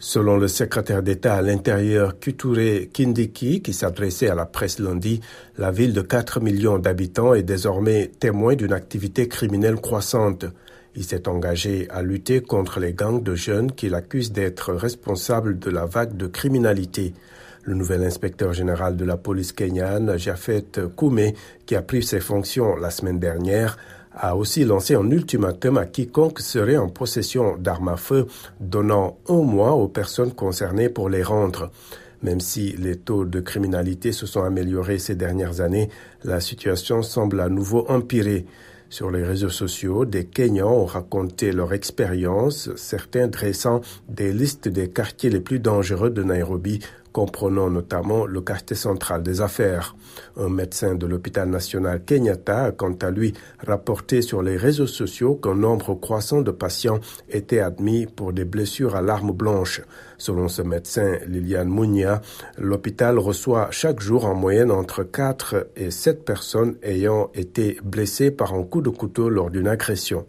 Selon le secrétaire d'État à l'Intérieur Kuture Kindiki, qui s'adressait à la presse lundi, la ville de 4 millions d'habitants est désormais témoin d'une activité criminelle croissante. Il s'est engagé à lutter contre les gangs de jeunes qu'il accuse d'être responsables de la vague de criminalité. Le nouvel inspecteur général de la police kenyane, Jafet Koume, qui a pris ses fonctions la semaine dernière, a aussi lancé un ultimatum à quiconque serait en possession d'armes à feu, donnant un mois aux personnes concernées pour les rendre. Même si les taux de criminalité se sont améliorés ces dernières années, la situation semble à nouveau empirer. Sur les réseaux sociaux, des Kenyans ont raconté leur expérience, certains dressant des listes des quartiers les plus dangereux de Nairobi comprenant notamment le quartier central des affaires. Un médecin de l'hôpital national Kenyatta a quant à lui rapporté sur les réseaux sociaux qu'un nombre croissant de patients étaient admis pour des blessures à l'arme blanche. Selon ce médecin Liliane Mounia, l'hôpital reçoit chaque jour en moyenne entre 4 et 7 personnes ayant été blessées par un coup de couteau lors d'une agression.